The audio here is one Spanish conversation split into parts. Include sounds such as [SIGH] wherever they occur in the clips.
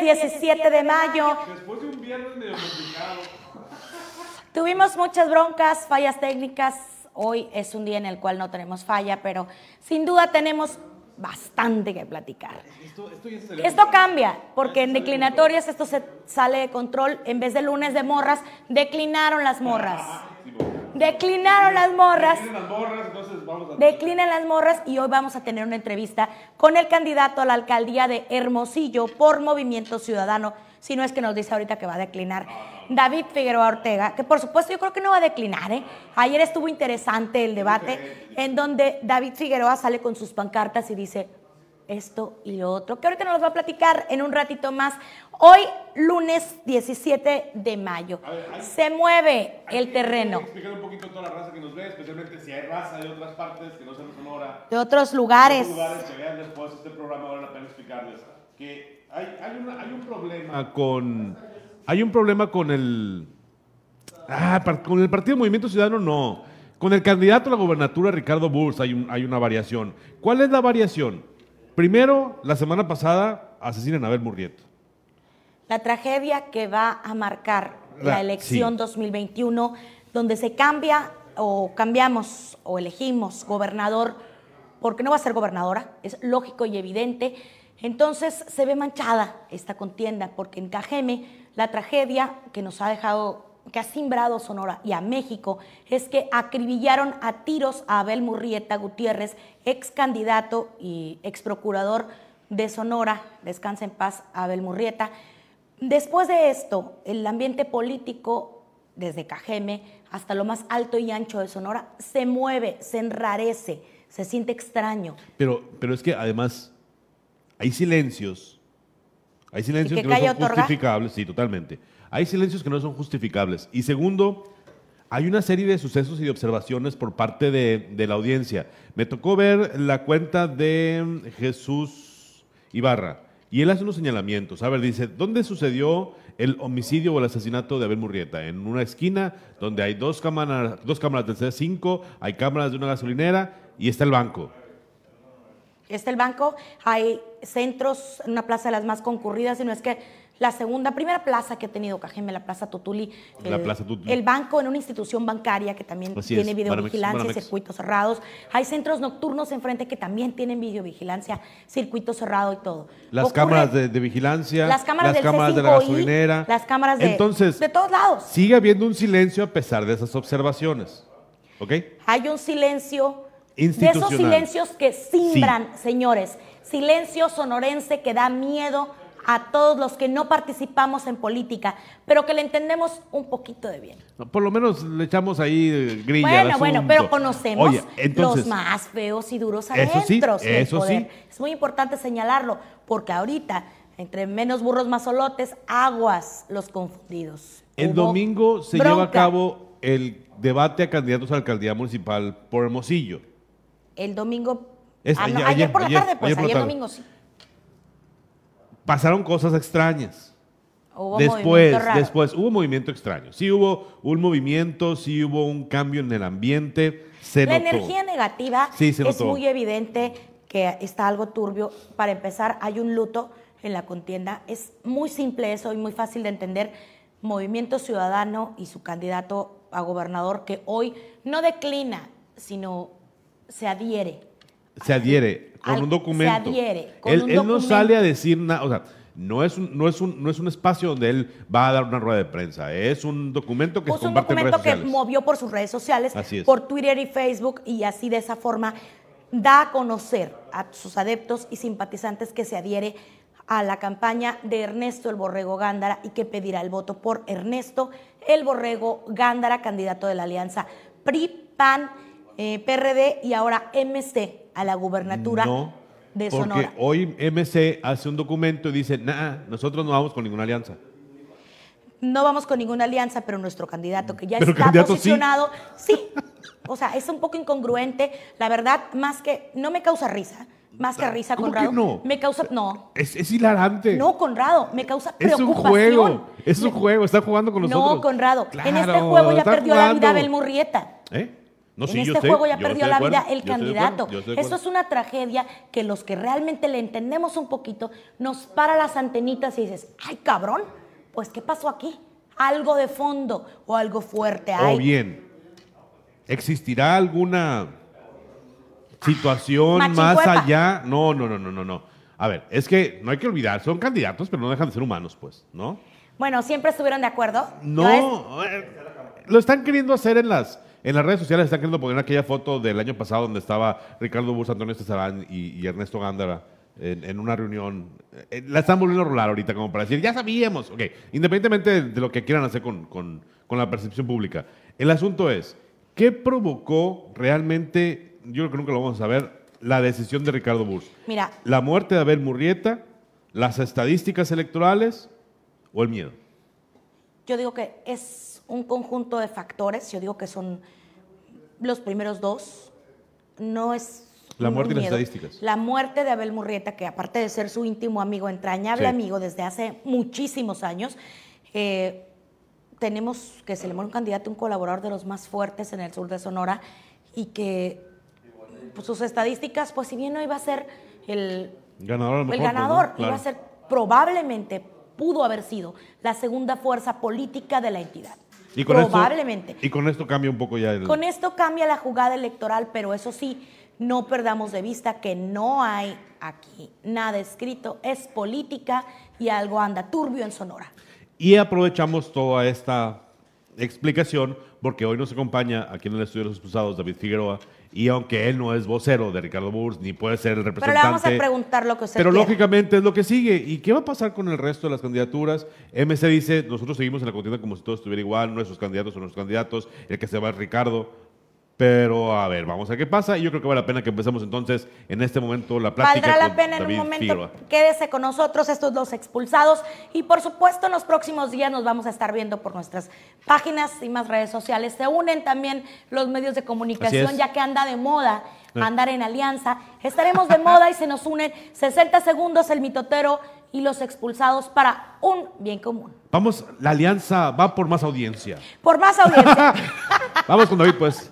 Lunes 17 de mayo. Después de un viernes medio complicado. Tuvimos muchas broncas, fallas técnicas. Hoy es un día en el cual no tenemos falla, pero sin duda tenemos bastante que platicar. Esto, Esto cambia, porque en declinatorias esto se sale de control. En vez de lunes de morras, declinaron las morras. Declinaron las morras. Tienen las morras, entonces vamos a. Declinan las morras y hoy vamos a tener una entrevista con el candidato a la alcaldía de Hermosillo por Movimiento Ciudadano, si no es que nos dice ahorita que va a declinar, David Figueroa Ortega, que por supuesto yo creo que no va a declinar. ¿eh? Ayer estuvo interesante el debate en donde David Figueroa sale con sus pancartas y dice esto y lo otro, que ahorita nos va a platicar en un ratito más. Hoy, lunes 17 de mayo, se mueve el terreno. Hay explicar un poquito a toda la raza que nos ve, especialmente si hay raza de otras partes que no sean de Sonora. de otros lugares. otros lugares que vean después este programa, vale la pena explicarles que hay, hay, una- hay un problema con. Hay un problema con el. Ah, con el Partido Movimiento Ciudadano no. Con el candidato a la gobernatura, Ricardo Burs, hay, un- hay una variación. ¿Cuál es la variación? Primero, la semana pasada asesinan a Abel Murrieta. La tragedia que va a marcar La- la elección sí. 2021, donde se cambia o cambiamos o elegimos gobernador, porque no va a ser gobernadora, es lógico y evidente. Entonces se ve manchada esta contienda, porque en Cajeme la tragedia que nos ha dejado, que ha simbrado Sonora y a México, es que acribillaron a tiros a Abel Murrieta Gutiérrez, ex candidato y ex procurador de Sonora, descansa en paz Abel Murrieta. Después de esto, el ambiente político, desde Cajeme hasta lo más alto y ancho de Sonora, se mueve, se enrarece, se siente extraño. Pero, pero es que además hay silencios. Hay silencios ¿Y que, que no son otorga? justificables. Sí, totalmente. Hay silencios que no son justificables. Y segundo, hay una serie de sucesos y de observaciones por parte de, de la audiencia. Me tocó ver la cuenta de Jesús Ibarra. Y él hace unos señalamientos. A ver, dice, ¿dónde sucedió el homicidio o el asesinato de Abel Murrieta? En una esquina donde hay dos cámaras, dos cámaras del C5, hay cámaras de una gasolinera y está el banco. Está el banco, hay centros, una plaza de las más concurridas, y no es que la segunda, primera plaza que ha tenido Cajeme, la Plaza Tutuli. La el, Plaza Tutuli. El banco en una institución bancaria que también Así tiene es, videovigilancia y Banamex, Banamex. circuitos cerrados. Hay centros nocturnos enfrente que también tienen videovigilancia, circuito cerrado y todo. Las Ocurre- cámaras de, de vigilancia, Las cámaras del de la C5I, gasolinera. las cámaras de- Entonces, de todos lados. Sigue habiendo un silencio a pesar de esas observaciones. ¿Ok? Hay un silencio de esos silencios que simbran, señores. Silencio sonorense que da miedo a todos los que no participamos en política, pero que le entendemos un poquito de bien. Por lo menos le echamos ahí grilla al Bueno, bueno, pero conocemos Oye, entonces, los más feos y duros Eso sí, adentros eso poder. sí. Es muy importante señalarlo, porque ahorita, entre menos burros más solotes, aguas los confundidos. el Hubo domingo se lleva a cabo el debate a candidatos a la alcaldía municipal por Hermosillo. El domingo. Es ah, no, ayer, por la ayer, tarde, pues ayer domingo sí. Pasaron cosas extrañas. Hubo después, después, hubo movimiento extraño. Sí hubo un movimiento, sí hubo un cambio en el ambiente. Se La notó. energía negativa Sí, es notó. muy evidente que está algo turbio. Para empezar, hay un luto en la contienda. Es muy simple eso y muy fácil de entender. Movimiento Ciudadano y su candidato a gobernador que hoy no declina, sino se adhiere. Se adhiere con Al- un documento. se adhiere con él, un él no sale a decir nada, o sea, no es, un, no, es un, no es un espacio donde él va a dar una rueda de prensa, es un documento que se Puso un comparte en documento redes que movió por sus redes sociales, Así es. por Twitter y Facebook, y así de esa forma da a conocer a sus adeptos y simpatizantes que se adhiere a la campaña de Ernesto el Borrego Gándara y que pedirá el voto por Ernesto el Borrego Gándara, candidato de la alianza PRI, PAN, eh, PRD y ahora MC a la gubernatura no, de porque Sonora. hoy MC hace un documento y dice, nah, nosotros no vamos con ninguna alianza. No vamos con ninguna alianza, pero nuestro candidato que ya Pero está sí. posicionado, sí. O sea, es un poco incongruente. La verdad, más que no me causa risa, más que risa, ¿Cómo que Conrado. no? Me causa no. Es, es hilarante. No, Conrado, me causa es un preocupación. juego, es un juego, está jugando con nosotros. No, Conrado, en este juego ya perdió la vida. Abel Murrieta. ¿Eh? No, en sí, este sé, juego ya perdió la acuerdo, vida el candidato. Eso es una tragedia que los que realmente le entendemos un poquito nos para las antenitas y dices, ay cabrón, pues ¿qué pasó aquí? Algo de fondo o algo fuerte hay. O bien, ¿existirá alguna situación más allá? No, no, no, no, no, no. A ver, es que no hay que olvidar, son candidatos, pero no dejan de ser humanos, pues, ¿no? Bueno, siempre estuvieron de acuerdo. No, eh, lo están queriendo hacer en las, en las redes sociales, están queriendo poner aquella foto del año pasado donde estaba Ricardo Bus, Antonio Estezarán y, y Ernesto Gándara en, en una reunión. Eh, la están volviendo a rolar ahorita como para decir, ya sabíamos, ok, independientemente de, lo que quieran hacer con, con- con la percepción pública. El asunto es, ¿qué provocó realmente, yo creo que nunca lo vamos a saber, la decisión de Ricardo Bus? Mira, ¿La muerte de Abel Murrieta, las estadísticas electorales o el miedo? yo digo que es un conjunto de factores. Yo digo que son los primeros dos. No es. La muerte y las estadísticas. La muerte de Abel Murrieta, que aparte de ser su íntimo amigo, entrañable Sí. amigo desde hace muchísimos años, eh, tenemos que se le muere un candidato, un colaborador de los más fuertes en el sur de Sonora y que pues, sus estadísticas, pues si bien no iba a ser el, Ganador el mejor, pues, ¿no? ganador, Claro. iba a ser probablemente, pudo haber sido la segunda fuerza política de la entidad. Y con esto- probablemente. y con esto cambia un poco ya el. Con esto cambia la jugada electoral, pero eso sí, no perdamos de vista que no hay aquí nada escrito, es política y algo anda turbio en Sonora. Y aprovechamos toda esta explicación porque hoy nos acompaña aquí en el estudio de los expulsados David Figueroa y aunque él no es vocero de Ricardo Burs ni puede ser el Pero representante. le vamos a preguntar lo que usted Pero quiera. lógicamente es lo que sigue. ¿Y qué va a pasar con el resto de las candidaturas? MC dice, nosotros seguimos en la contienda como si todo estuviera igual, nuestros candidatos son nuestros candidatos, el que se va es Ricardo. Pero a ver, vamos a ver qué pasa. Y yo creo que vale la pena que empecemos entonces en este momento la plática Valdrá la con pena en un momento. Figueroa. Quédese con nosotros, estos dos expulsados. Y por supuesto, en los próximos días nos vamos a estar viendo por nuestras páginas y más redes sociales. Se unen también los medios de comunicación, ya que anda de moda Sí. andar en alianza. Estaremos de moda y se nos unen 60 segundos el mitotero y los expulsados para un bien común. Vamos, la alianza va por más audiencia. Por más audiencia. [LAUGHS] Vamos con David, pues.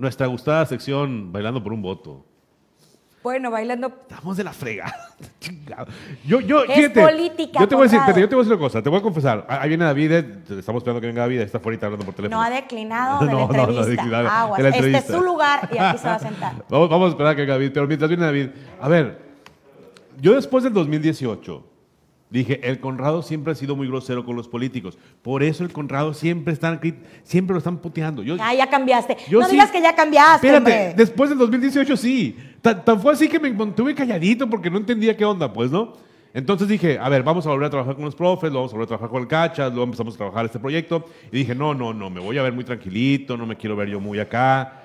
Nuestra gustada sección Bailando por un voto. bueno, bailando. Estamos de la frega. [LAUGHS] Yo, yo, Es fíjate, política, Yo te voy a decir, yo te voy a decir una cosa. Te voy a confesar. Ah, Ahí viene David. eh, Estamos esperando que venga David. Está afuera hablando por teléfono. No ha declinado [LAUGHS] de No, la no, no ha entrevista. declinado Aguas. de la Este es su lugar y aquí se va a [LAUGHS] sentar. Vamos, vamos a esperar a que venga David. Pero mientras viene David, a ver, yo después del 2018 dije, el Conrado siempre ha sido muy grosero con los políticos. Por eso el Conrado siempre, están, siempre lo están puteando. Yo, Ah, ya cambiaste. Yo no sí- digas que ya cambiaste, Espérate, hombre. después del 2018 sí. Tan, tan fue así que me mantuve calladito porque no entendía qué onda, pues, ¿no? Entonces dije, a ver, vamos a volver a trabajar con los profes, vamos a volver a trabajar con el Cachas, luego empezamos a trabajar este proyecto. Y dije, no, no, no, me voy a ver muy tranquilito, no me quiero ver yo muy acá.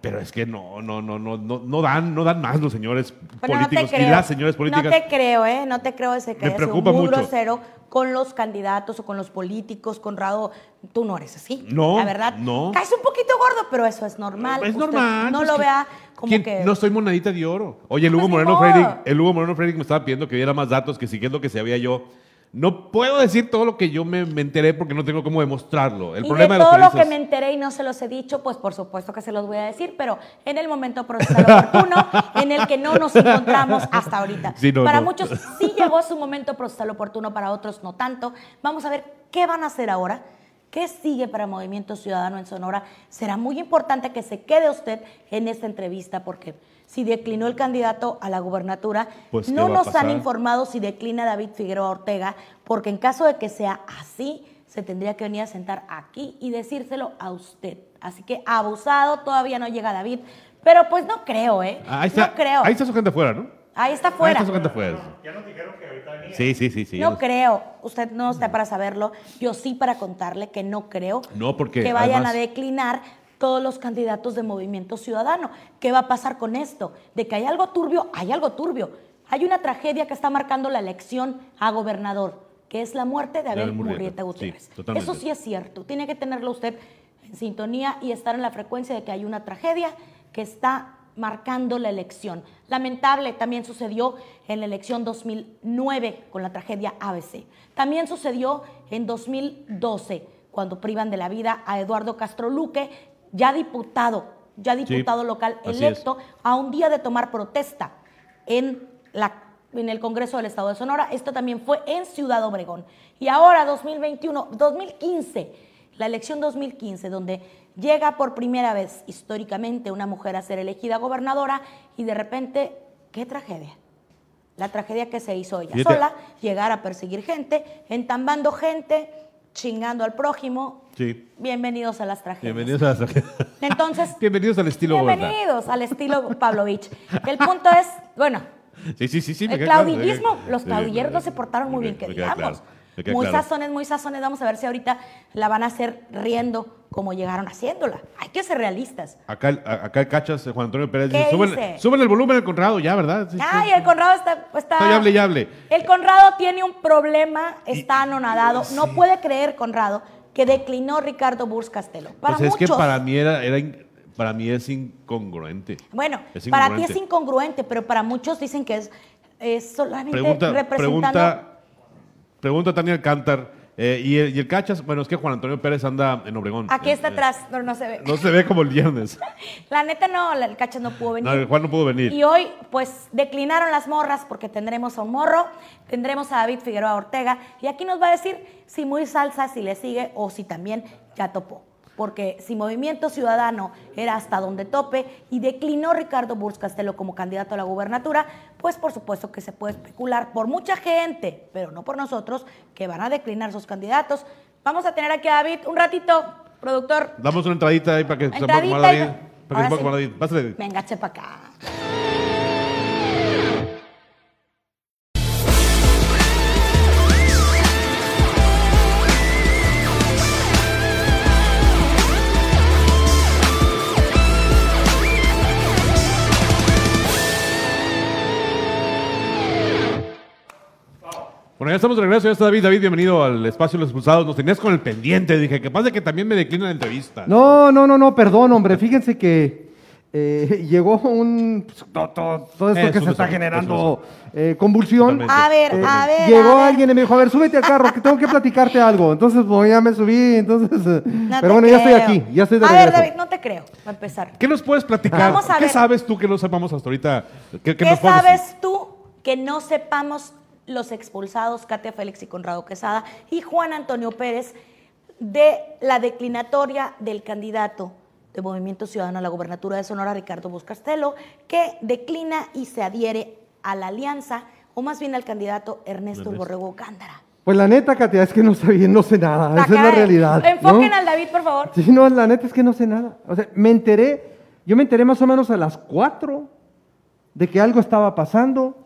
Pero es que no, no, no, no, no, no dan, no dan más los señores Bueno, no políticos y creo. las señores políticas. No te creo, ¿eh? No te creo ese que Me preocupa muy mucho. grosero con los candidatos o con los políticos, Conrado, tú no eres así. No, La verdad, no. caes un poquito gordo, pero eso es normal. Es Usted normal. No pues lo que- vea como ¿quién- que... No soy monedita de oro. Oye, el Hugo Moreno. Frederick, el Hugo Moreno Frederick me estaba pidiendo que diera más datos, que siguiendo que sabía yo. No puedo decir todo lo que yo me, me enteré porque no tengo cómo demostrarlo. El y problema de todo lo que me enteré y no se los he dicho, pues por supuesto que se los voy a decir, pero en el momento procesal oportuno en el que no nos encontramos hasta ahorita. Sí, no, para no. muchos sí llegó su momento procesal oportuno, para otros no tanto. Vamos a ver qué van a hacer ahora. ¿Qué sigue para Movimiento Ciudadano en Sonora? Será muy importante que se quede usted en esta entrevista porque si declinó el candidato a la gubernatura, Pues, ¿qué no nos han informado si declina David Figueroa Ortega, porque en caso de que sea así, se tendría que venir a sentar aquí y decírselo a usted. Así que abusado, todavía no llega David, pero pues no creo, ¿eh? Ah, Ahí está, no creo. ahí está su gente afuera, ¿no? Ahí está Ahí fuera. está su gente afuera. Sí, sí, sí, sí. No creo, usted no está para saberlo, yo sí para contarle que no creo No, porque que vayan además- a declinar todos los candidatos de Movimiento Ciudadano. ¿Qué va a pasar con esto? De que hay algo turbio, hay algo turbio. Hay una tragedia que está marcando la elección a gobernador, que es la muerte de Abel Murrieta, Gutiérrez. Eso sí es cierto, tiene que tenerlo usted en sintonía y estar en la frecuencia de que hay una tragedia que está marcando la elección. Lamentable también sucedió en la elección 2009 con la tragedia ABC. También sucedió en 2012 cuando privan de la vida a Eduardo Castro Luque, ya diputado, ya diputado local electo, a un día de tomar protesta en, la, en el Congreso del Estado de Sonora. Esto también fue en Ciudad Obregón. Y ahora, 2021, 2015, la elección 2015, donde llega por primera vez históricamente una mujer a ser elegida gobernadora y de repente, qué tragedia. La tragedia que se hizo ella Fíjate. sola, llegar a perseguir gente, entambando gente, chingando al prójimo. Sí. Bienvenidos a las tragedias. Bienvenidos a la- Entonces, [LAUGHS] Bienvenidos al estilo bienvenidos al estilo Pavlovich. El punto es, bueno, Sí, sí, sí, sí. el claro, claudillismo, los claudilleros no se portaron muy bien, que digamos. claro, Muy claro. sazones, muy sazones. Vamos a ver si ahorita la van a hacer riendo como llegaron haciéndola. Hay que ser realistas. Acá, acá el cachas, Juan Antonio Pérez, ¿Qué dice, "Súbele- hice? súbele el volumen al Conrado, ya, ¿verdad? Sí, sí. Ay, el Conrado está... está hable y hable. El Conrado tiene un problema, está anonadado. No puede creer, Conrado, que declinó Ricardo Burs Castelo. Para Pues es que para mí era, para mí es incongruente. Bueno, Es para ti es incongruente, pero para muchos dicen que es, es solamente Pregunta, representando... pregunta, pregunta Tania Alcántar. eh, y, el, y el cachas, bueno, es que Juan Antonio Pérez anda en Obregón. Aquí está Eh, atrás, pero no se ve. No se ve como el viernes. [LAUGHS] La neta no, el cachas no pudo venir. No, el Juan no pudo venir. Y hoy, pues, declinaron las morras porque tendremos a un morro, tendremos a David Figueroa Ortega, y aquí nos va a decir si muy salsa, si le sigue o si también ya topó. Porque si Movimiento Ciudadano era hasta donde tope y declinó Ricardo Burs Castelo como candidato a la gubernatura, pues por supuesto que se puede especular por mucha gente, pero no por nosotros, que van a declinar sus candidatos. Vamos a tener aquí a David un ratito, productor. Damos una entradita ahí para que se Entradita y- David. Para que se sí. Pásale, David. Venga, chepa acá. Bueno, ya estamos de regreso, ya está David. David, bienvenido al espacio de los expulsados. Nos tenías con el pendiente. Dije, que pasa que también me declinan la entrevista. No, no, no, no, perdón, hombre. Fíjense que eh, [LAUGHS] llegó un. pues, to- to- todo esto Es que un se está generando eh, convulsión. Totalmente. A ver, Eh, a ver. llegó a ver. alguien y me dijo, a ver, súbete al carro, que tengo que platicarte algo. Entonces, pues ya me subí, entonces... eh, No pero te bueno, ya estoy creo. aquí, ya estoy de A regreso. ver, David, no te creo, para empezar. ¿Qué nos puedes platicar? Vamos a ¿Qué ver. sabes tú que no sepamos hasta ahorita? ¿Qué, qué ¿Qué nos puedes decir? sabes tú que no sepamos los expulsados, Katia Félix y Conrado Quesada y Juan Antonio Pérez, de la declinatoria del candidato de Movimiento Ciudadano a la gobernatura de Sonora, Ricardo Buscastelo, que declina y se adhiere a la alianza, o más bien al candidato Ernesto Borrego Gándara. Pues la neta, Katia, es que no sé bien, no sé nada. Esa es la realidad. Enfoquen ¿no? al David, por favor. Sí, no, la neta es que no sé nada. O sea, me enteré, yo me enteré más o menos a las 4 de que algo estaba pasando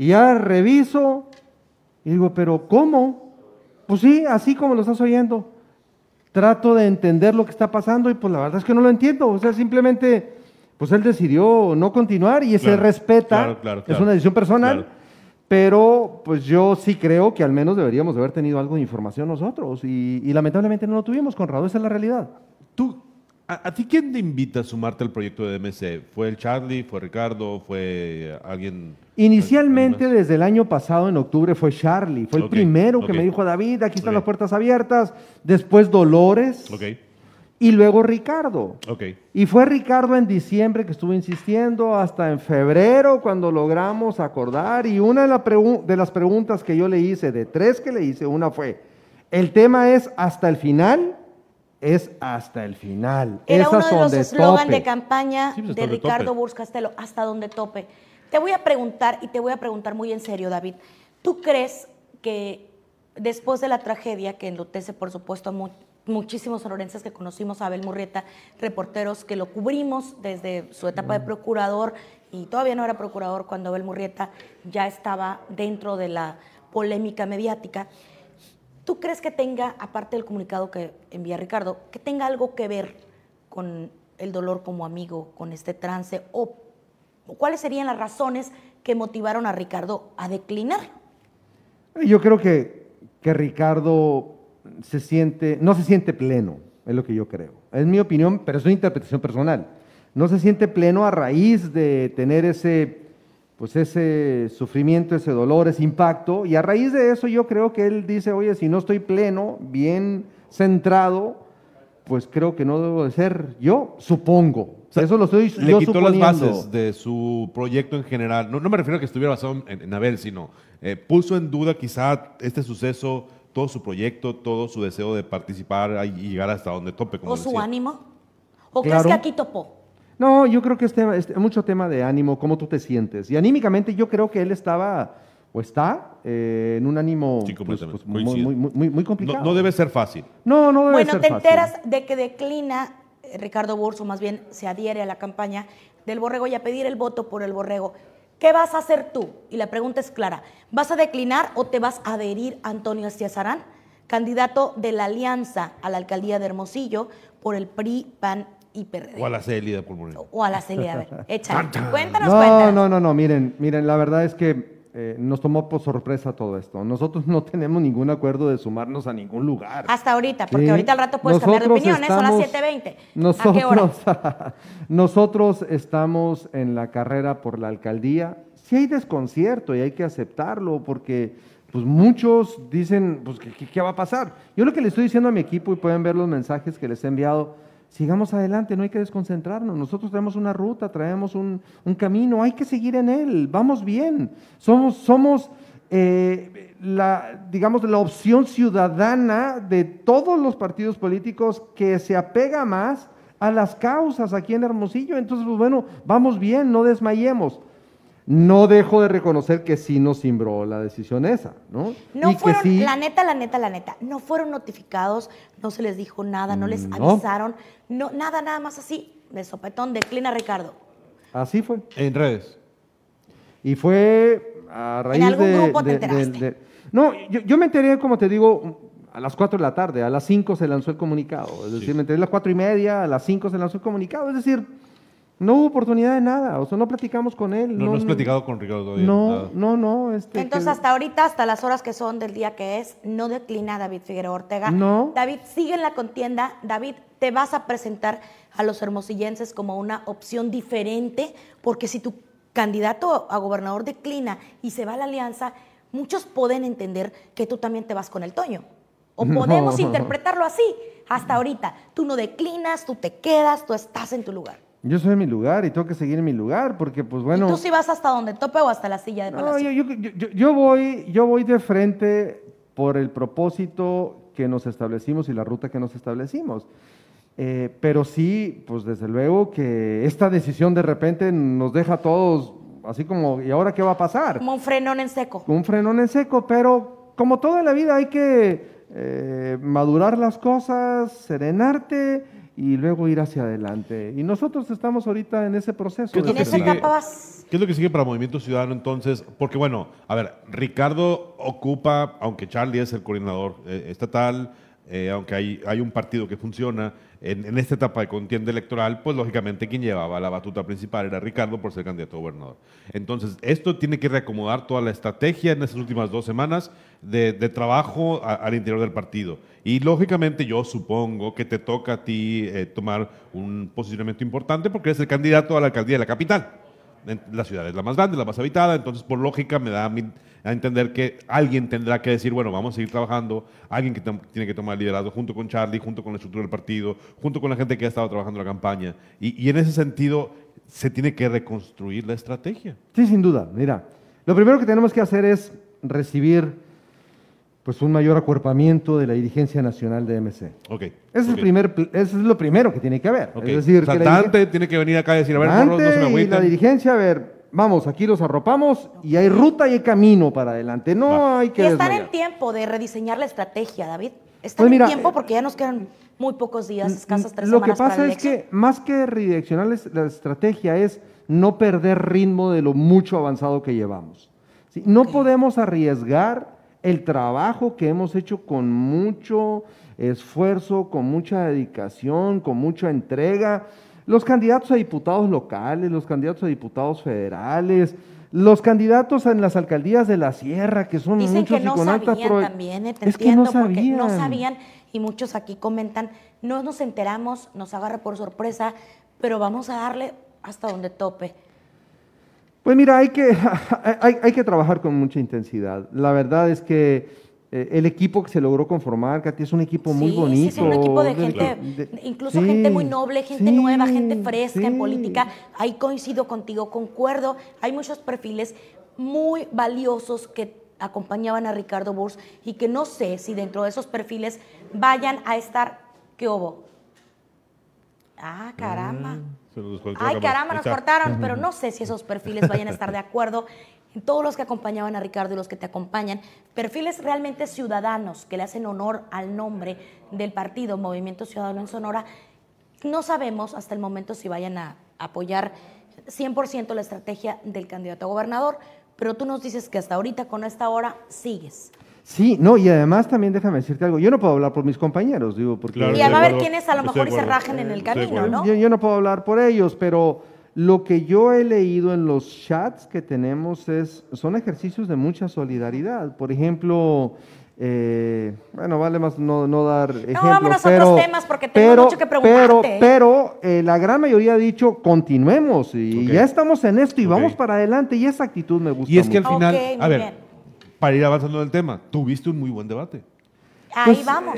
y ya reviso y digo, pero ¿cómo? Pues sí, así como lo estás oyendo. Trato de entender lo que está pasando y pues la verdad es que no lo entiendo. O sea, simplemente, pues él decidió no continuar y se Claro, respeta. claro, claro, es una decisión personal. Claro. Pero pues yo sí creo que al menos deberíamos de haber tenido algo de información nosotros y, y lamentablemente no lo tuvimos, Conrado, esa es la realidad. Tú, a, a ti quién te invita a sumarte al proyecto de DMC? ¿Fue el Charlie? ¿Fue Ricardo? ¿Fue alguien? Inicialmente, alguien desde el año pasado, en octubre, fue Charlie. Fue el primero que me dijo, David, aquí están las puertas abiertas. Después Dolores. Ok, Y luego Ricardo. ok. Y fue Ricardo en diciembre que estuvo insistiendo, hasta en febrero cuando logramos acordar. Y una de, la pregu- de las preguntas que yo le hice, de tres que le hice, una fue, ¿el tema es hasta el final? Es hasta el final. Era Esas uno de son los de eslogan de campaña Sí, pues, de Ricardo tope. Burs Castelo, hasta donde tope. Te voy a preguntar, y te voy a preguntar muy en serio, David, ¿tú crees que después de la tragedia que enlutece, por supuesto, a mu- muchísimos sonorenses que conocimos a Abel Murrieta, reporteros que lo cubrimos desde su etapa de procurador, y todavía no era procurador cuando Abel Murrieta ya estaba dentro de la polémica mediática, ¿Tú crees que tenga, aparte del comunicado que envía Ricardo, que tenga algo que ver con el dolor como amigo, con este trance? ¿O, cuáles serían las razones que motivaron a Ricardo a declinar? Yo creo que, que Ricardo se siente, no se siente pleno, es lo que yo creo. Es mi opinión, pero es una interpretación personal. No se siente pleno a raíz de tener ese, pues ese sufrimiento, ese dolor, ese impacto. Y a raíz de eso yo creo que él dice, oye, si no estoy pleno, bien centrado, pues creo que no debo de ser yo, supongo. O sea, eso lo estoy Le yo quitó suponiendo. las bases de su proyecto en general. No, no me refiero a que estuviera basado en, en Abel, sino eh, puso en duda quizá este suceso, todo su proyecto, todo su deseo de participar y llegar hasta donde tope. Como ¿O su ánimo? ¿O Claro. crees que aquí topó? No, yo creo que es, tema- es mucho tema de ánimo, cómo tú te sientes. Y anímicamente yo creo que él estaba, o está, eh, en un ánimo Sí, pues, pues, muy, muy, muy, muy- muy No, complicado. no debe ser fácil. No, no debe Bueno, ser te fácil. enteras de que declina eh, Ricardo Burs, o más bien se adhiere a la campaña del Borrego y a pedir el voto por el Borrego. ¿Qué vas a hacer tú? Y la pregunta es clara. ¿Vas a declinar o te vas a adherir a Antonio Estiazarán, candidato de la Alianza a la alcaldía de Hermosillo por el PRI, PAN y PRD? O a la Célida Pulmonar. O a la Celia, a ver, [LAUGHS] échale. Cuéntanos, No, cuéntanos. no, no, no, miren, miren, la verdad es que eh, nos tomó por sorpresa todo esto. Nosotros no tenemos ningún acuerdo de sumarnos a ningún lugar. Hasta ahorita, porque Sí. ahorita al rato puedes cambiar de Nosotros opinión, ¿eh? son las estamos- 7.20. Nosotros, ¿A qué hora? [LAUGHS] nosotros estamos en la carrera por la alcaldía. Sí hay desconcierto y hay que aceptarlo porque pues muchos dicen, pues, ¿qué, qué- qué va a pasar? Yo lo que le estoy diciendo a mi equipo y pueden ver los mensajes que les he enviado, sigamos adelante, no hay que desconcentrarnos. Nosotros traemos una ruta, traemos un, camino, hay que seguir en él, vamos bien. Somos, somos eh, la, digamos, la opción ciudadana de todos los partidos políticos que se apega más a las causas aquí en Hermosillo. Entonces, pues bueno, vamos bien, no desmayemos. No dejo de reconocer que sí nos cimbró la decisión esa, ¿no? No y que fueron, sí, la neta, la neta, la neta, no fueron notificados, no se les dijo nada, no les No. avisaron, no, nada, nada más así, de sopetón, declina Ricardo. así fue. En redes. Y fue a raíz algún de, grupo te de- de- enteraste? de- No, yo, yo me enteré, como te digo, a las 4 de la tarde, a las 5 se lanzó el comunicado. Es decir, me enteré a las 4 y media, a las 5 se lanzó el comunicado. Es decir, no hubo oportunidad de nada, o sea, no platicamos con él. No, no has platicado con Ricardo todavía. No, nada. no, no. Este, Entonces, que- hasta ahorita, hasta las horas que son del día que es, no declina David Figueroa Ortega. No. David, sigue en la contienda. David, te vas a presentar a los hermosillenses como una opción diferente, porque si tu candidato a gobernador declina y se va a la alianza, muchos pueden entender que tú también te vas con el Toño. O [LAUGHS] No. podemos interpretarlo así. Hasta ahorita, tú no declinas, tú te quedas, tú estás en tu lugar. Yo soy en mi lugar y tengo que seguir en mi lugar, porque pues bueno... ¿Y tú sí vas hasta donde tope o hasta la silla de No, palacio? yo, yo- yo- yo- yo voy, yo voy de frente por el propósito que nos establecimos y la ruta que nos establecimos. Eh, pero sí, pues desde luego que esta decisión de repente nos deja a todos así como, ¿y ahora qué va a pasar? Como un frenón en seco. Un frenón en seco, pero como todo en la vida hay que eh, madurar las cosas, serenarte y luego ir hacia adelante. Y nosotros estamos ahorita en ese proceso. ¿Qué es lo que sigue? ¿Qué es lo que sigue para Movimiento Ciudadano entonces? Porque bueno, a ver, Ricardo ocupa, aunque Charlie es el coordinador eh, estatal, eh, aunque hay, un partido que funciona en, esta etapa de contienda electoral, pues lógicamente quien llevaba la batuta principal era Ricardo por ser candidato a gobernador. Entonces, esto tiene que reacomodar toda la estrategia en estas últimas dos semanas de, trabajo al interior del partido. Y lógicamente yo supongo que te toca a ti eh, tomar un posicionamiento importante porque eres el candidato a la alcaldía de la capital. La ciudad es la más grande, la más habitada, entonces por lógica me da mí a entender que alguien tendrá que decir, bueno, vamos a seguir trabajando, alguien que tiene que tomar liderazgo junto con Charlie, junto con la estructura del partido, junto con la gente que ha estado trabajando en la campaña. Y, y en ese sentido se tiene que reconstruir la estrategia. Sí, sin duda. Mira, lo primero que tenemos que hacer es recibir pues un mayor acuerpamiento de la dirigencia nacional de MC. Ok. Ese, es, el primer, eso es lo primero que tiene que haber. ok. Es decir, O sea, que la tiene que venir acá y decir, a ver, morros, no se me y la dirigencia, a ver, vamos, aquí los arropamos y hay ruta y hay camino para adelante. No Va. hay que Y están desmayar. en tiempo de rediseñar la estrategia, David. Están Pues mira, en tiempo porque ya nos quedan muy pocos días, escasas tres Lo que semanas para pasa la es que más que redireccionar la es- la estrategia es no perder ritmo de lo mucho avanzado que llevamos. ¿sí? No podemos arriesgar el trabajo que hemos hecho con mucho esfuerzo, con mucha dedicación, con mucha entrega. Los candidatos a diputados locales, los candidatos a diputados federales, los candidatos en las alcaldías de la sierra, que son Dicen muchos que y no sabían también, ¿eh? te Es que no entiendo, porque no sabían. y muchos aquí comentan, no nos enteramos, nos agarra por sorpresa, pero vamos a darle hasta donde tope. Pues mira, hay que, [LAUGHS] hay, hay que trabajar con mucha intensidad. La verdad es que eh, el equipo que se logró conformar, Katy, es un equipo muy Sí, bonito. Sí, es un equipo de gente, de- incluso sí, gente muy noble, gente sí, nueva, gente fresca en política. Ahí coincido contigo, concuerdo. Hay muchos perfiles muy valiosos que acompañaban a Ricardo Burs y que no sé si dentro de esos perfiles vayan a estar. ¿Qué hubo? Ah, caramba. La Ay, caramba, nos cortaron, pero no sé si esos perfiles vayan a estar de acuerdo. En todos los que acompañaban a Ricardo y los que te acompañan, perfiles realmente ciudadanos que le hacen honor al nombre del partido Movimiento Ciudadano en Sonora, no sabemos hasta el momento si vayan a apoyar 100% la estrategia del candidato a gobernador, pero tú nos dices que hasta ahorita con esta hora sigues. Sí, no, y además también déjame decirte algo. Yo no puedo hablar por mis compañeros, digo, porque Claro, y a acuerdo, quienes a lo mejor se rajen en el camino. ¿no? yo, yo no puedo hablar por ellos, pero lo que yo he leído en los chats que tenemos es, son ejercicios de mucha solidaridad. Por ejemplo, eh, bueno, vale más no, no dar ejemplos. vámonos a pero, otros temas porque tenemos pero- mucho que Pero, preguntarte. pero eh, la gran mayoría ha dicho, continuemos y ya estamos en esto y vamos para adelante y esa actitud me gusta Y es que al final, Ok, a ver, bien. Para ir avanzando en el tema, tuviste un muy buen debate. Ahí Pues, vamos.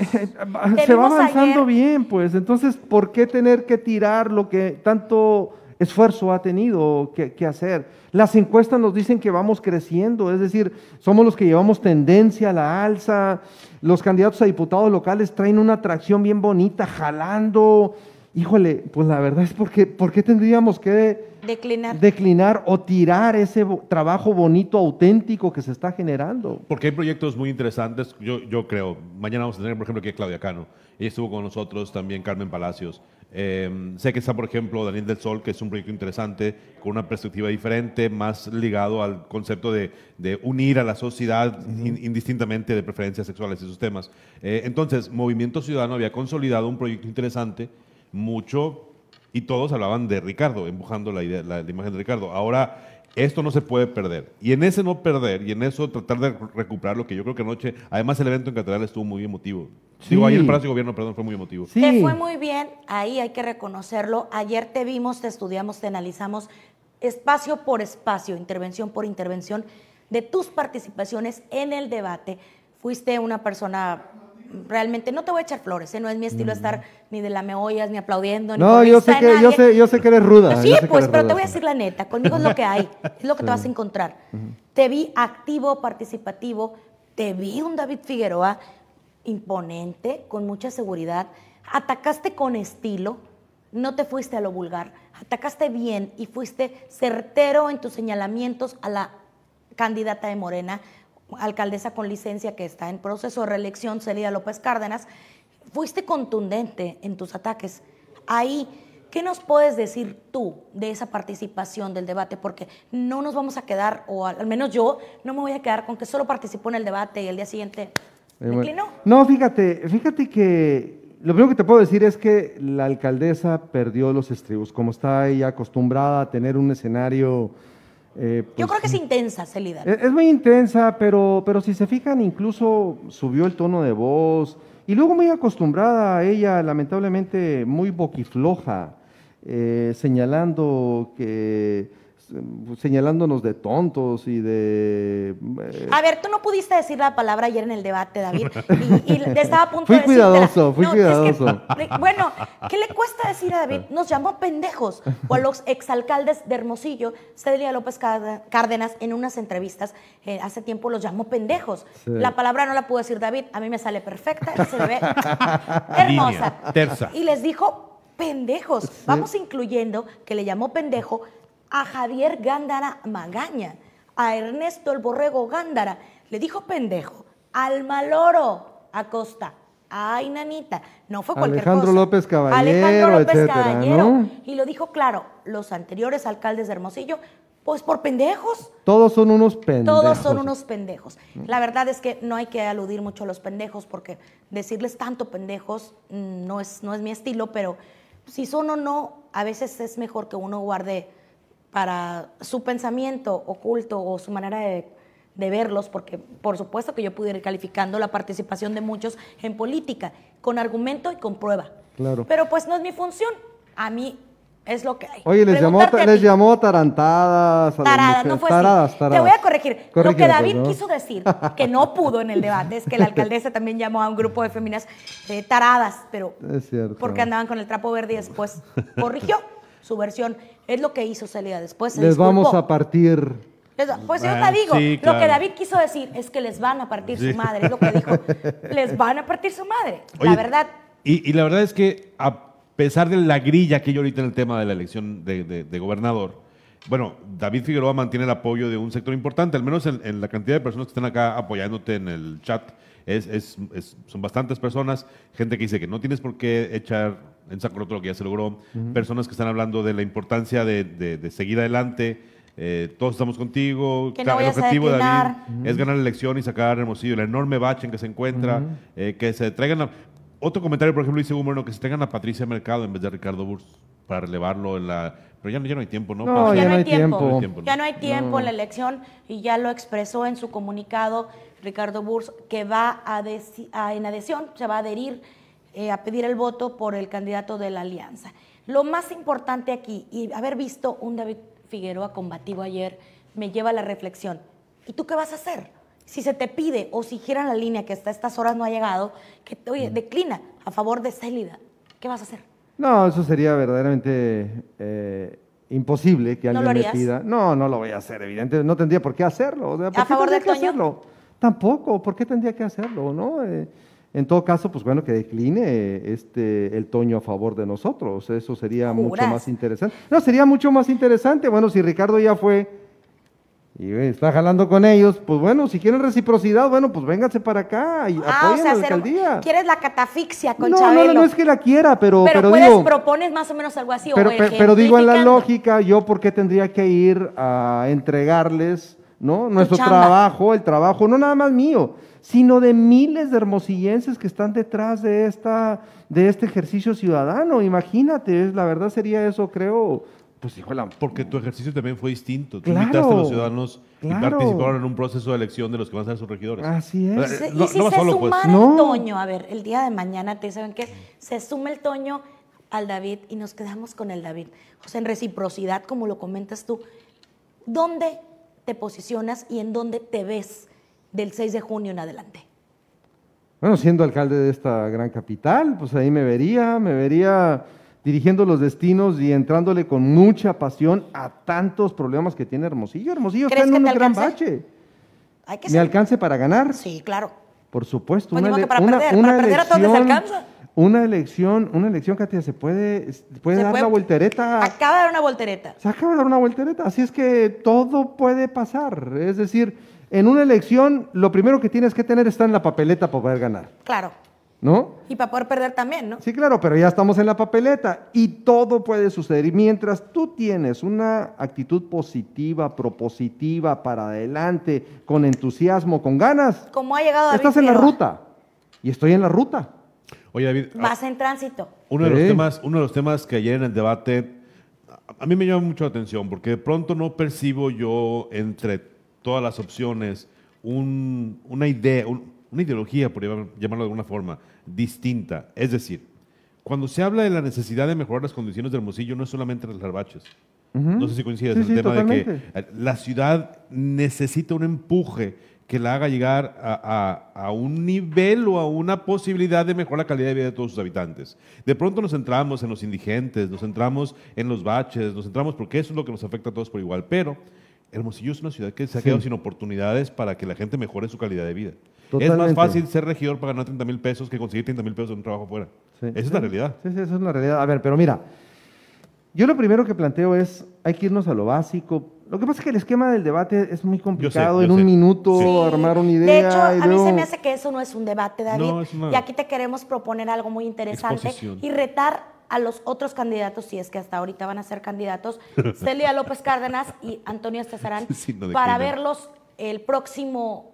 Se va avanzando ayer- bien, pues. Entonces, ¿por qué tener que tirar lo que tanto esfuerzo ha tenido que, que hacer? Las encuestas nos dicen que vamos creciendo, es decir, somos los que llevamos tendencia a la alza. Los candidatos a diputados locales traen una atracción bien bonita, jalando. Híjole, pues la verdad es porque, ¿por qué tendríamos que Declinar. declinar o tirar ese trabajo bonito, auténtico que se está generando? Porque hay proyectos muy interesantes, yo, yo creo. Mañana vamos a tener, por ejemplo, aquí a Claudia Cano. Ella estuvo con nosotros, también Carmen Palacios. Eh, sé que está, por ejemplo, Daniel del Sol, que es un proyecto interesante, con una perspectiva diferente, más ligado al concepto de, de unir a la sociedad in- indistintamente de preferencias sexuales y sus temas. Eh, entonces, Movimiento Ciudadano había consolidado un proyecto interesante, mucho, y todos hablaban de Ricardo, empujando la, idea, la, la imagen de Ricardo. Ahora, esto no se puede perder. Y en ese no perder, y en eso tratar de recuperar lo que yo creo que anoche, además el evento en Catedral estuvo muy emotivo. Digo, Sí. ayer el Palacio de Gobierno, perdón, fue muy emotivo. Sí. Te fue muy bien, ahí hay que reconocerlo. Ayer te vimos, te estudiamos, te analizamos espacio por espacio, intervención por intervención de tus participaciones en el debate. Fuiste una persona realmente, no te voy a echar flores, ¿eh? no es mi estilo estar ni de la me oyas, ni aplaudiendo, ni Mm. No, por yo sé de que, yo nadie. sé, yo sé que eres ruda. Sí, yo pues, pero ruda, te voy a decir la neta, conmigo es lo que hay, es lo que [LAUGHS] te vas a encontrar. Te vi activo, participativo, te vi un David Figueroa imponente, con mucha seguridad, atacaste con estilo, no te fuiste a lo vulgar, atacaste bien y fuiste certero en tus señalamientos a la candidata de Morena, alcaldesa con licencia que está en proceso de reelección, Celia López Cárdenas, fuiste contundente en tus ataques. Ahí, ¿qué nos puedes decir tú de esa participación del debate? Porque no nos vamos a quedar, o al menos yo, no me voy a quedar con que solo participó en el debate y el día siguiente Eh, declinó. No, fíjate, fíjate que lo primero que te puedo decir es que la alcaldesa perdió los estribos, como está ella acostumbrada a tener un escenario... eh, Yo pues, creo que es intensa, Celida. Es, es muy intensa, pero, pero si se fijan, incluso subió el tono de voz. Y luego muy acostumbrada a ella, lamentablemente muy boquifloja, eh, señalando que señalándonos de tontos y de eh, A ver, tú no pudiste decir la palabra ayer en el debate, David, y, y estaba a punto Fui de cuidadoso, fui No, es que, cuidadoso. bueno, ¿qué le cuesta decir a David? Nos llamó pendejos. O a los exalcaldes de Hermosillo, Celia López Cárde- Cárdenas, en unas entrevistas eh, hace tiempo los llamó pendejos. Sí. La palabra no la pudo decir David, a mí me sale perfecta, se me ve [LAUGHS] hermosa. Línea, terza. Y les dijo pendejos. Vamos incluyendo que le llamó pendejo a Javier Gándara Magaña, a Ernesto el Borrego Gándara. Le dijo pendejo al Maloro Acosta. Ay, nanita, no fue cualquier Alejandro cosa. López Caballero, Alejandro López etcétera, Caballero. ¿no? Y lo dijo claro, los anteriores alcaldes de Hermosillo, pues por pendejos. todos son unos pendejos. Todos son unos pendejos. La verdad es que no hay que aludir mucho a los pendejos porque decirles tanto pendejos mm, no es, no es mi estilo, pero si son o no, a veces es mejor que uno guarde para su pensamiento oculto o su manera de, de verlos, porque por supuesto que yo pudiera ir calificando la participación de muchos en política, con argumento y con prueba. Claro. Pero pues no es mi función. A mí es lo que hay. Oye, les llamó, les tarantadas. a Taradas, no fue taradas. Te voy a corregir. Lo que David quiso decir, que no pudo en el debate, es que la [LAUGHS] alcaldesa también llamó a un grupo de féminas eh, taradas, pero Es cierto. porque andaban con el trapo verde y después corrigió su versión. Es lo que hizo Celia después. se Les vamos a partir. Les- Pues yo te digo, sí, lo que David quiso decir es que les van a partir Sí. su madre, es lo que dijo. [LAUGHS] Les van a partir su madre. la verdad, Y, y la verdad es que a pesar de la grilla que hay ahorita en el tema de la elección de, de- de gobernador, bueno, David Figueroa mantiene el apoyo de un sector importante, al menos en, en la cantidad de personas que están acá apoyándote en el chat. Es, es- es- son bastantes personas, gente que dice que no tienes por qué echar en saco roto lo que ya se logró, personas que están hablando de la importancia de, de- de seguir adelante. eh, todos estamos contigo. Que Ca- no el objetivo de David es ganar la elección y sacar a Hermosillo, el enorme bache en que se encuentra, eh, que se traigan a- Otro comentario, por ejemplo, dice Hugo Moreno, que se traigan a Patricia Mercado en vez de a Ricardo Burs para relevarlo en la... Pero ya, no- ya no hay tiempo, ¿no? No, ya no hay No hay tiempo. tiempo, ¿no? Ya no hay tiempo en la elección y ya lo expresó en su comunicado Ricardo Burs que va a, a- en adhesión, se va a adherir eh, a pedir el voto por el candidato de la alianza. Lo más importante aquí, y haber visto un David Figueroa combativo ayer, me lleva a la reflexión. ¿Y tú qué vas a hacer? Si se te pide o si giran la línea que hasta estas horas no ha llegado, que oye, declina a favor de Célida, ¿qué vas a hacer? No, eso sería verdaderamente eh, imposible que ¿No alguien lo me pida. No, no lo voy a hacer, evidentemente. No tendría por qué hacerlo. O sea, ¿por ¿A qué favor que Toño? hacerlo? Tampoco, ¿por qué tendría que hacerlo? ¿no? Eh, en todo caso, pues bueno, que decline este, el Toño a favor de nosotros. Eso sería mucho más interesante. No, sería mucho más interesante. Bueno, si Ricardo ya fue y eh, está jalando con ellos, pues bueno, si quieren reciprocidad, bueno, pues vénganse para acá y Ah, o apoyen sea, a la hacer- alcaldía. quieres la catafixia con no, no, Chabelo. no, no es que la quiera, pero, pero, pero, puedes digo, propones más o menos algo así. o pero, pe- pero digo en la lógica, yo por qué tendría que ir a entregarles ¿no? nuestro chamba. trabajo, el trabajo, no nada más mío, sino de miles de hermosillenses que están detrás de, esta, de este ejercicio ciudadano. Imagínate, es- la verdad sería eso, creo, pues la- Porque tu ejercicio también fue distinto. Tú Claro, invitaste a los ciudadanos y claro. participaron en un proceso de elección de los que van a ser sus regidores. Así es. O sea, Se- no- y si no vas se solo, pues. sumara el Toño, a ver, el día de mañana, te saben que se suma el Toño al David y nos quedamos con el David. O sea, en reciprocidad, como lo comentas tú, ¿dónde te posicionas y en dónde te ves del 6 de junio en adelante? Bueno, siendo alcalde de esta gran capital, pues ahí me vería, me vería dirigiendo los destinos y entrándole con mucha pasión a tantos problemas que tiene Hermosillo. Hermosillo está ¿Crees en un gran bache. Hay que ¿Me ser- alcance para ganar? Sí, claro. Por supuesto. Pues ele- que para perder, para perder a todos les alcanza. Una elección, una elección, Katia, se puede, puede Se dar puede- la voltereta. Acaba de dar una voltereta. Se acaba de dar una voltereta. Así es que todo puede pasar. Es decir, en una elección, lo primero que tienes que tener está en la papeleta para poder ganar. Claro. ¿No? Y para poder perder también, ¿no? Sí, claro, pero ya estamos en la papeleta y todo puede suceder. Y mientras tú tienes una actitud positiva, propositiva, para adelante, con entusiasmo, con ganas, Como ha llegado David estás en la Figueroa. ruta. y estoy en la ruta. Oye, David, ah, Vas en tránsito. uno de, los Sí. temas, uno de los temas que ayer en el debate a- a mí me llama mucho la atención porque de pronto no percibo yo entre todas las opciones un- una idea, un- una ideología, por llamar- llamarlo de alguna forma, distinta. Es decir, cuando se habla de la necesidad de mejorar las condiciones del Hermosillo, no es solamente las barbaches. No sé si coincides Sí, el sí, tema de que la ciudad necesita un empuje que la haga llegar a, a- a un nivel o a una posibilidad de mejorar la calidad de vida de todos sus habitantes. De pronto nos centramos en los indigentes, nos centramos en los baches, nos centramos porque eso es lo que nos afecta a todos por igual. Pero Hermosillo es una ciudad que se ha Sí. quedado sin oportunidades para que la gente mejore su calidad de vida. Es más fácil ser regidor para ganar 30 mil pesos que conseguir 30 mil pesos en un trabajo afuera. Sí. Esa es la realidad. Sí, sí, esa es la realidad. A ver, pero mira, yo lo primero que planteo es, hay que irnos a lo básico. Lo que pasa es que el esquema del debate es muy complicado. yo en un sé. minuto Sí. armar una De idea. hecho, y a mí se me hace que eso no es un debate, David. No, es una- Y aquí te queremos proponer algo muy interesante Exposición. y retar a los otros candidatos, si es que hasta ahorita van a ser candidatos, [LAUGHS] Celia López Cárdenas y Antonio Estezarán, Sí, no para verlos el próximo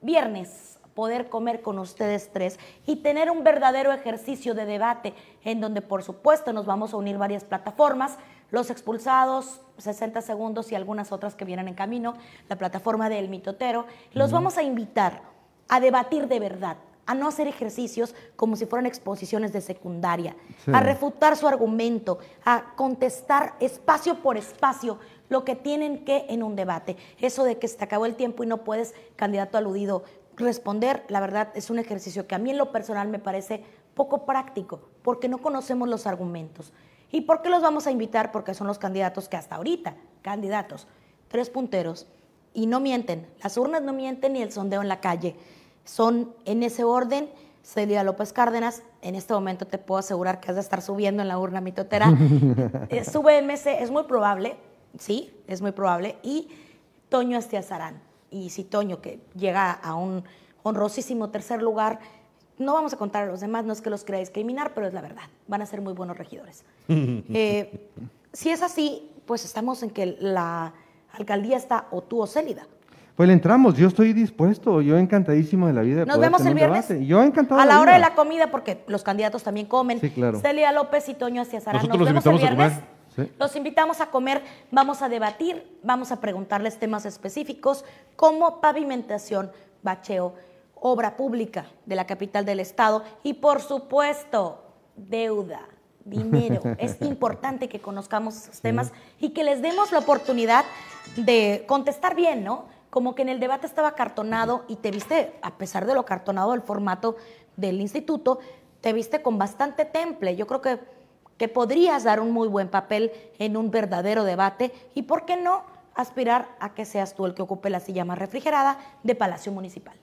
viernes, poder comer con ustedes tres y tener un verdadero ejercicio de debate en donde, por supuesto, nos vamos a unir varias plataformas, los expulsados, 60 segundos y algunas otras que vienen en camino, la plataforma del mitotero, los vamos a invitar a debatir de verdad, a no hacer ejercicios como si fueran exposiciones de secundaria, Sí. a refutar su argumento, a contestar espacio por espacio lo que tienen que en un debate. Eso de que se te acabó el tiempo y no puedes, candidato aludido, responder, la verdad es un ejercicio que a mí en lo personal me parece poco práctico, porque no conocemos los argumentos. ¿Y por qué los vamos a invitar? Porque son los candidatos que hasta ahorita, candidatos, tres punteros, y no mienten, las urnas no mienten ni el sondeo en la calle. Son en ese orden, Celia López Cárdenas, en este momento te puedo asegurar que has de estar subiendo en la urna mitotera. [LAUGHS] Eh, Sube MC, es muy probable, sí, es muy probable, y Toño Estiazarán. Y si Toño, que llega a un honrosísimo tercer lugar, no vamos a contar a los demás, no es que los quiera discriminar, pero es la verdad, van a ser muy buenos regidores. [LAUGHS] Eh, si es así, pues estamos en que la alcaldía está o tú o Célida. Pues le entramos, yo estoy dispuesto, yo encantadísimo de la vida. de Nos poder vemos tener el un viernes. debate. Yo encantado. A la hora vida. de la comida, porque los candidatos también comen. Sí, claro. Celia López y Toño Astiazarán. Nosotros Nos los vemos el a viernes. comer. Sí. Los invitamos a comer, vamos a debatir, vamos a preguntarles temas específicos como pavimentación, bacheo, obra pública de la capital del estado y por supuesto deuda, dinero. [LAUGHS] es importante que conozcamos esos temas y que les demos la oportunidad de contestar bien, ¿no? Como que en el debate estaba cartonado y te viste, a pesar de lo cartonado del formato del instituto, te viste con bastante temple. Yo creo que, que podrías dar un muy buen papel en un verdadero debate y, ¿por qué no?, aspirar a que seas tú el que ocupe la silla más refrigerada de Palacio Municipal.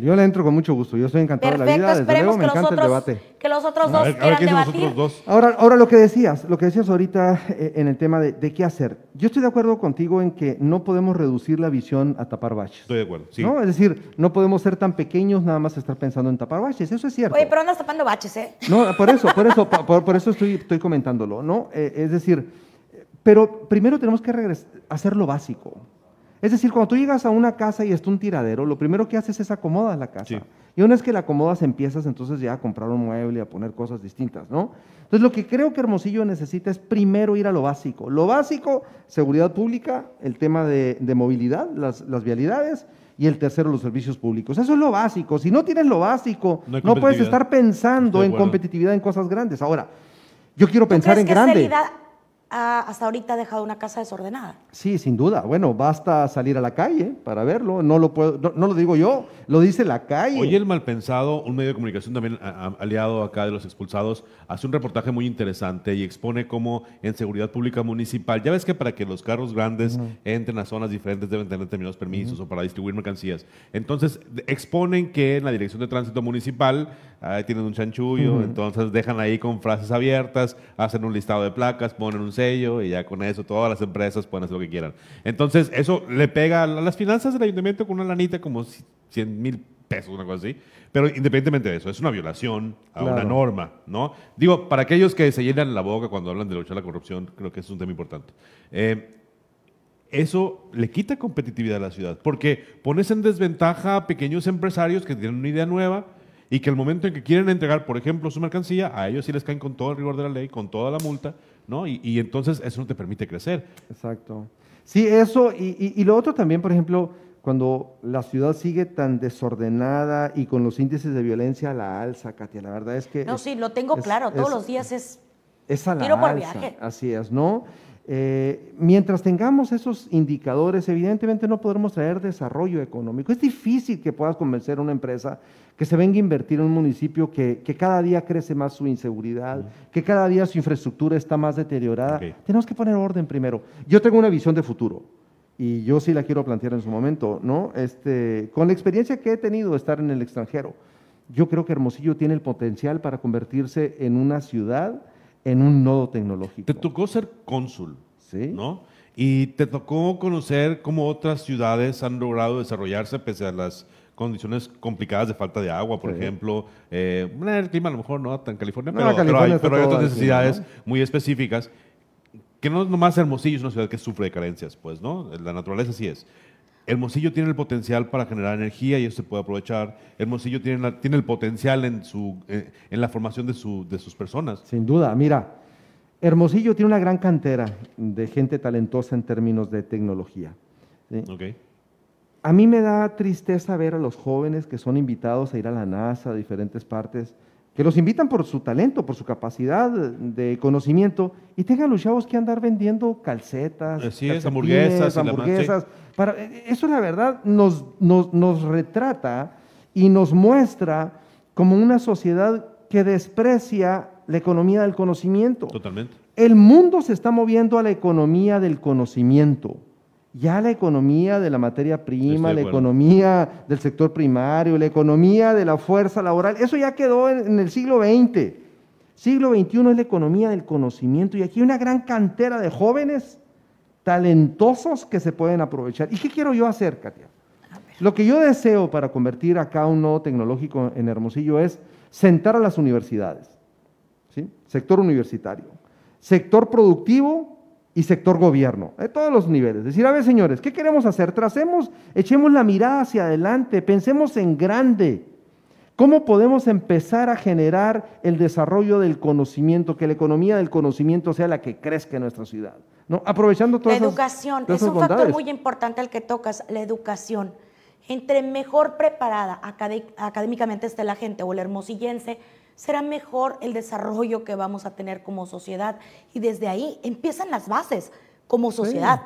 Yo le entro con mucho gusto, yo estoy encantado de la vida, desde luego esperemos me que los, encanta el otros, debate. que los otros dos ver, a ver quieran debatir. dos. Ahora, ahora lo que decías, lo que decías ahorita eh, en el tema de, de qué hacer. Yo estoy de acuerdo contigo en que no podemos reducir la visión a tapar baches. Estoy de acuerdo. Sí. ¿no? Es decir, no podemos ser tan pequeños nada más estar pensando en tapar baches, eso es cierto. Oye, pero andas tapando baches, ¿eh? No, por eso, por eso, por, por eso estoy, estoy comentándolo, ¿no? Eh, es decir, eh, pero primero tenemos que hacer lo básico. Es decir, cuando tú llegas a una casa y está un tiradero, lo primero que haces es acomodar la casa. Sí. Y una vez que la acomodas, empiezas entonces ya a comprar un mueble, a poner cosas distintas, ¿no? Entonces, lo que creo que Hermosillo necesita es primero ir a lo básico. Lo básico, seguridad pública, el tema de, de movilidad, las, las vialidades, y el tercero, los servicios públicos. Eso es lo básico. Si no tienes lo básico, No puedes estar pensando en competitividad en cosas grandes. Ahora, yo quiero ¿Tú pensar crees en que grande. Ha- hasta ahorita ha dejado una casa desordenada? Sí, sin duda. Bueno, basta salir a la calle para verlo. No lo puedo, no, no lo digo yo, lo dice la calle. Oye, el Malpensado, un medio de comunicación también a- a- aliado acá de los expulsados, hace un reportaje muy interesante y expone cómo en seguridad pública municipal, ya ves que para que los carros grandes entren a zonas diferentes deben tener determinados permisos o para distribuir mercancías. Entonces, exponen que en la Dirección de Tránsito Municipal ahí tienen un chanchullo, entonces dejan ahí con frases abiertas, hacen un listado de placas, ponen un sello y ya con eso todas las empresas pueden hacer lo que quieran. Entonces, eso le pega a las finanzas del ayuntamiento con una lanita como 100 mil pesos, una cosa así. Pero independientemente de eso, es una violación a una Claro. norma, ¿no? Digo, para aquellos que se llenan la boca cuando hablan de luchar la corrupción, creo que es un tema importante. Eh, eso le quita competitividad a la ciudad, porque pones en desventaja a pequeños empresarios que tienen una idea nueva y que el momento en que quieren entregar, por ejemplo, su mercancía, a ellos sí les caen con todo el rigor de la ley, con toda la multa, ¿no? Y, y entonces eso no te permite crecer. Exacto. Sí, eso, y, y- y lo otro también, por ejemplo, cuando la ciudad sigue tan desordenada y con los índices de violencia a la alza, Katia, la verdad es que... No, es- sí, lo tengo es- claro. Todos es- los días es es a la Tiro por alza, viaje. Así es, ¿no? Eh, mientras tengamos esos indicadores, evidentemente no podremos traer desarrollo económico. Es difícil que puedas convencer a una empresa que se venga a invertir en un municipio que, que cada día crece más su inseguridad, que cada día su infraestructura está más deteriorada. Tenemos que poner orden primero. Yo tengo una visión de futuro y yo sí la quiero plantear en su momento, ¿no? Este, con la experiencia que he tenido de estar en el extranjero, yo creo que Hermosillo tiene el potencial para convertirse en una ciudad, en un nodo tecnológico. Te tocó ser cónsul, Sí. ¿no? Y te tocó conocer cómo otras ciudades han logrado desarrollarse pese a las condiciones complicadas de falta de agua, por Sí. ejemplo. Eh, el clima a lo mejor no tan California, No, pero, pero California hay, está pero hay otras necesidades ¿no? muy específicas. Que no es nomás Hermosillo, es una ciudad que sufre de carencias, pues, ¿no? La naturaleza sí es. Hermosillo tiene el potencial para generar energía y eso se puede aprovechar. Hermosillo tiene, la- tiene el potencial en, su, eh, en la formación de, su, de sus personas. Sin duda, mira, Hermosillo tiene una gran cantera de gente talentosa en términos de tecnología. ¿sí? ¿ok? A mí me da tristeza ver a los jóvenes que son invitados a ir a la NASA, a diferentes partes, que los invitan por su talento, por su capacidad de conocimiento, y tengan los chavos que andar vendiendo calcetas, es, hamburguesas hamburguesas. Para, eso la verdad nos, nos, nos retrata y nos muestra como una sociedad que desprecia la economía del conocimiento. Totalmente. El mundo se está moviendo a la economía del conocimiento. Ya la economía de la materia prima, la economía del sector primario, la economía de la fuerza laboral, eso ya quedó en, en el siglo XX. Siglo XXI es la economía del conocimiento y aquí hay una gran cantera de jóvenes talentosos que se pueden aprovechar. ¿Y qué quiero yo hacer, Katia? Lo que yo deseo para convertir acá un nodo tecnológico en Hermosillo es sentar a las universidades, ¿sí? sector universitario, sector productivo y sector gobierno, de todos los niveles. Decir, a ver, señores, ¿qué queremos hacer? Tracemos, echemos la mirada hacia adelante, pensemos en grande. ¿Cómo podemos empezar a generar el desarrollo del conocimiento, que la economía del conocimiento sea la que crezca en nuestra ciudad? ¿no? Aprovechando La esas- educación todas es esas un factor muy importante el que tocas, la educación. Entre mejor preparada acadé- académicamente esté la gente o el hermosillense, será mejor el desarrollo que vamos a tener como sociedad. Y desde ahí empiezan las bases como sociedad.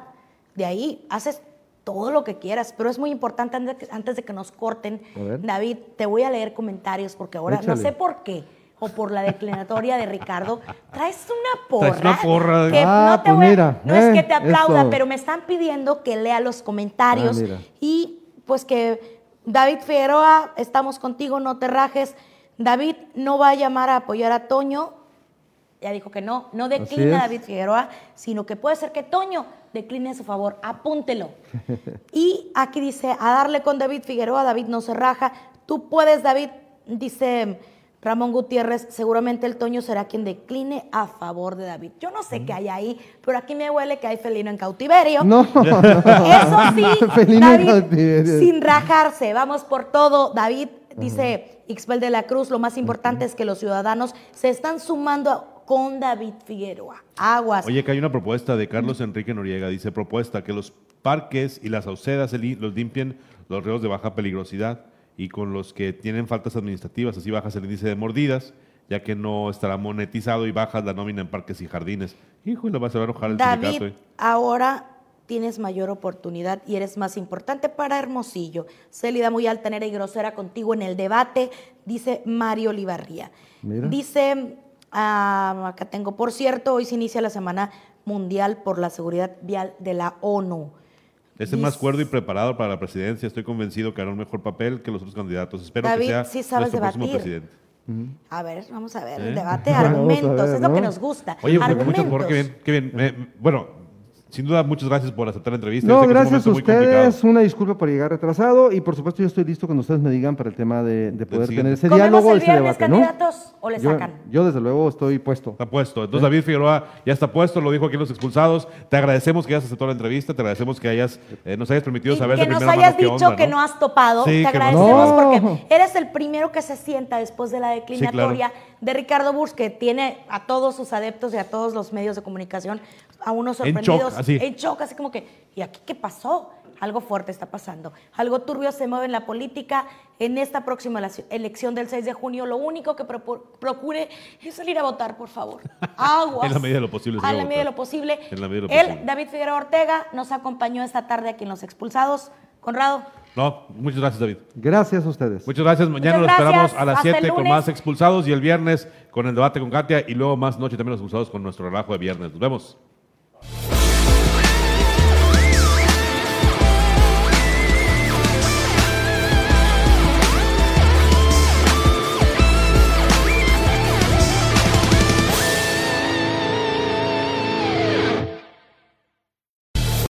De ahí haces todo lo que quieras, pero es muy importante antes de que, nos corten. David, te voy a leer comentarios porque ahora no sé por qué o por la declinatoria de Ricardo, traes una porra. Traes una porra. que Ah, no te pues voy a- mira, no es que eh, te aplauda, eso. pero me están pidiendo que lea los comentarios Ah, y pues que David Figueroa, estamos contigo, no te rajes. David no va a llamar a apoyar a Toño. Ya dijo que no, no declina a David Figueroa, sino que puede ser que Toño decline a su favor. Apúntelo. [LAUGHS] y aquí dice, a darle con David Figueroa, David no se raja. Tú puedes, David, dice Ramón Gutiérrez, seguramente el Toño será quien decline a favor de David. Yo no sé qué hay ahí, pero aquí me huele que hay felino en cautiverio. No, Eso sí, [LAUGHS] Felino en David, cautiverio. sin rajarse, vamos por todo. David dice Ixbel de la Cruz, lo más importante es que los ciudadanos se están sumando con David Figueroa. Aguas. Oye, que hay una propuesta de Carlos Enrique Noriega. Dice, propuesta que los parques y las aucedas se li- los limpien los ríos de baja peligrosidad y con los que tienen faltas administrativas, así bajas el índice de mordidas, ya que no estará monetizado y bajas la nómina en parques y jardines. Híjole, vas a ver enojar el David, sindicato. eh. ahora tienes mayor oportunidad y eres más importante para Hermosillo. Célida muy altanera y grosera contigo en el debate, dice Mario Olivarría. Mira. Dice, ah, acá tengo, por cierto, hoy se inicia la Semana Mundial por la Seguridad Vial de la ONU. Es el más cuerdo y preparado para la presidencia. Estoy convencido que hará un mejor papel que los otros candidatos. Espero David, que sea sí sabes nuestro próximo presidente. A ver, vamos a ver, ¿Eh? el debate, [LAUGHS] argumentos, ver, es lo que ¿no? nos gusta. Oye, argumentos. mucho mejor, qué bien, qué bien. Me- bueno, Sin duda, muchas gracias por aceptar la entrevista. No, gracias a ustedes. Una disculpa por llegar retrasado y por supuesto yo estoy listo cuando ustedes me digan para el tema de, de poder tener ese ¿Comemos diálogo, el ese debate, ¿no? candidatos, o le Yo, sacan? yo desde luego estoy puesto. Está puesto. Entonces, David Figueroa ya está puesto, lo dijo aquí en los expulsados. Te agradecemos que hayas aceptado la entrevista, te agradecemos que hayas, eh, nos hayas permitido Y saber que de nos hayas dicho onda, que no has topado. Sí, Te que no- agradecemos No. porque eres el primero que se sienta después de la declinatoria de Ricardo Burs, que tiene a todos sus adeptos y a todos los medios de comunicación a unos En shock, sorprendidos. así. En shock, así como que, ¿y aquí qué pasó? Algo fuerte está pasando. Algo turbio se mueve en la política. En esta próxima elec- elección del 6 de junio, lo único que procure es salir a votar, por favor. Aguas. [LAUGHS] En la medida de lo posible, a la medida de lo posible. En la medida de lo Él, posible. David Figueroa Ortega, nos acompañó esta tarde aquí en Los Expulsados. Conrado. No, muchas gracias, David. Gracias a ustedes. Muchas gracias. Mañana Muchas nos esperamos a las Hasta el 7 con más expulsados y el viernes con el debate con Katia y luego más noche también los expulsados con nuestro relajo de viernes. Nos vemos.